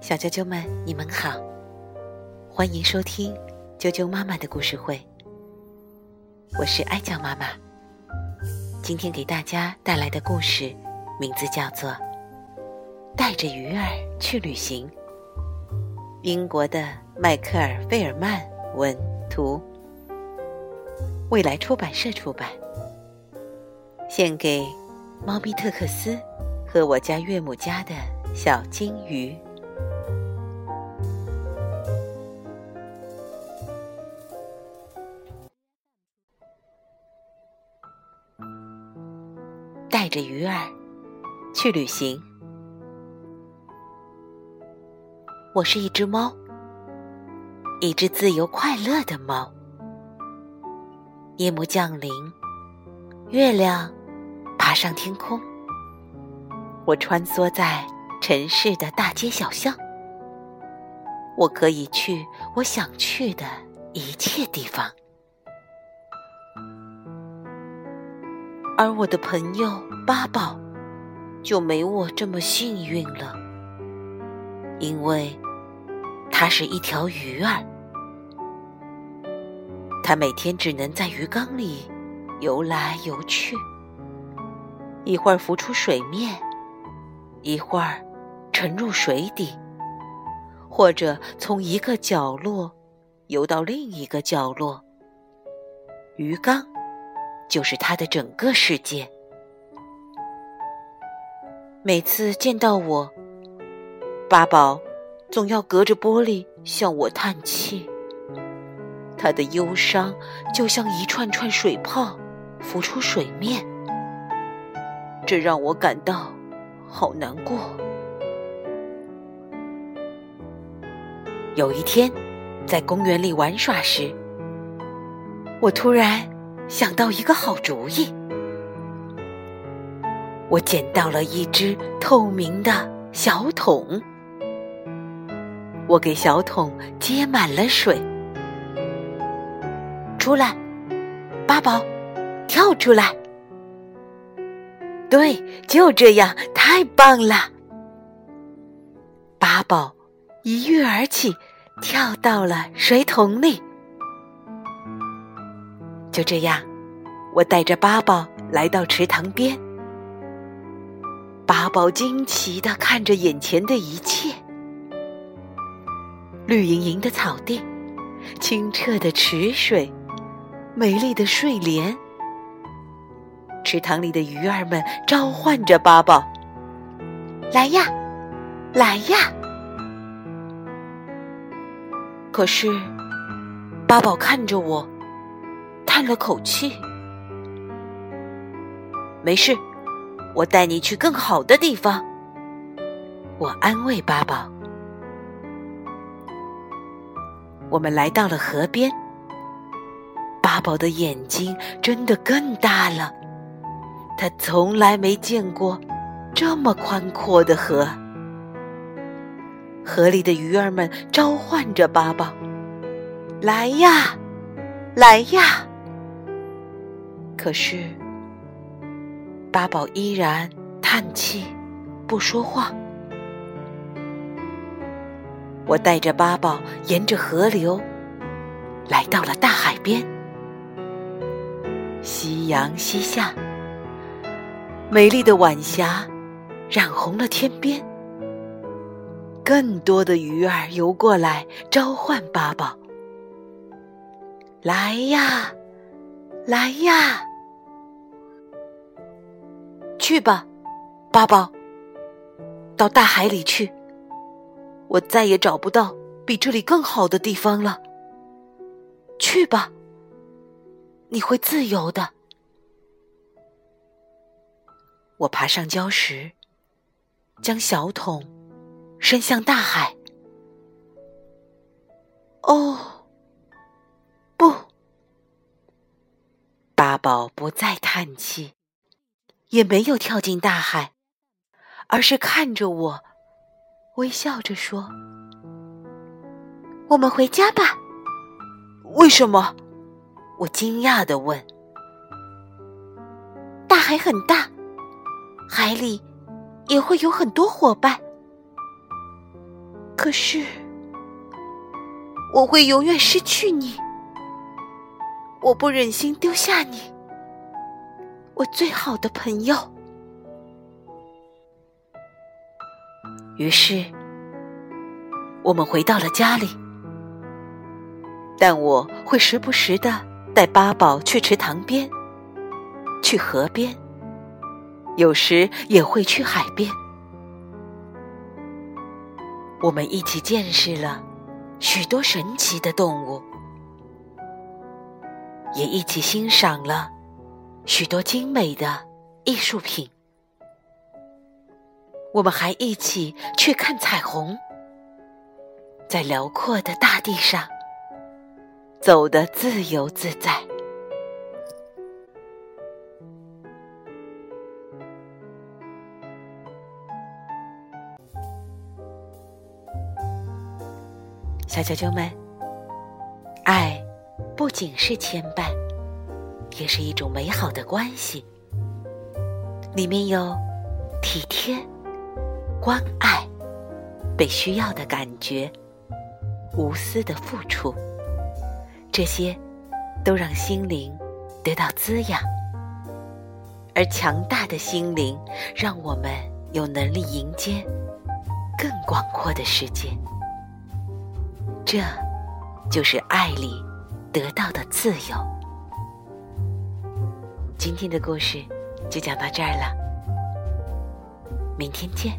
小啾啾们，你们好，欢迎收听啾啾妈妈的故事会。我是哀酱妈妈，今天给大家带来的故事名字叫做《带着鱼儿去旅行》。英国的迈克尔·费尔曼文图，未来出版社出版，献给猫咪特克斯和我家岳母家的小金鱼。带着鱼儿去旅行。我是一只猫，一只自由快乐的猫。夜幕降临，月亮爬上天空，我穿梭在城市的大街小巷。我可以去我想去的一切地方。而我的朋友八宝就没我这么幸运了，因为他是一条鱼儿，他每天只能在鱼缸里游来游去，一会儿浮出水面，一会儿沉入水底，或者从一个角落游到另一个角落，鱼缸。就是他的整个世界。每次见到我，八宝总要隔着玻璃向我叹气。他的忧伤就像一串串水泡浮出水面，这让我感到好难过。有一天，在公园里玩耍时，我突然。想到一个好主意，我捡到了一只透明的小桶，我给小桶接满了水。出来，八宝，跳出来！对，就这样，太棒了！八宝一跃而起，跳到了水桶里。就这样，我带着八宝来到池塘边。八宝惊奇的看着眼前的一切：绿莹莹的草地，清澈的池水，美丽的睡莲。池塘里的鱼儿们召唤着八宝：“来呀，来呀！”可是，八宝看着我。叹了口气，没事，我带你去更好的地方。我安慰八宝。我们来到了河边，八宝的眼睛真的更大了，他从来没见过这么宽阔的河。河里的鱼儿们召唤着八宝：“来呀，来呀！”可是，八宝依然叹气，不说话。我带着八宝沿着河流，来到了大海边。夕阳西下，美丽的晚霞染红了天边。更多的鱼儿游过来，召唤八宝：“来呀，来呀！”去吧，八宝，到大海里去。我再也找不到比这里更好的地方了。去吧，你会自由的。我爬上礁石，将小桶伸向大海。哦，不，八宝不再叹气。也没有跳进大海，而是看着我，微笑着说：“我们回家吧。”为什么？我惊讶的问。大海很大，海里也会有很多伙伴，可是我会永远失去你，我不忍心丢下你，我最好的朋友。于是，我们回到了家里，但我会时不时的带八宝去池塘边，去河边，有时也会去海边。我们一起见识了许多神奇的动物，也一起欣赏了许多精美的艺术品。我们还一起去看彩虹，在辽阔的大地上走得自由自在。小啾啾们，爱不仅是牵绊，也是一种美好的关系，里面有体贴。关爱，被需要的感觉，无私的付出，这些都让心灵得到滋养，而强大的心灵让我们有能力迎接更广阔的世界。这，就是爱里得到的自由。今天的故事就讲到这儿了，明天见。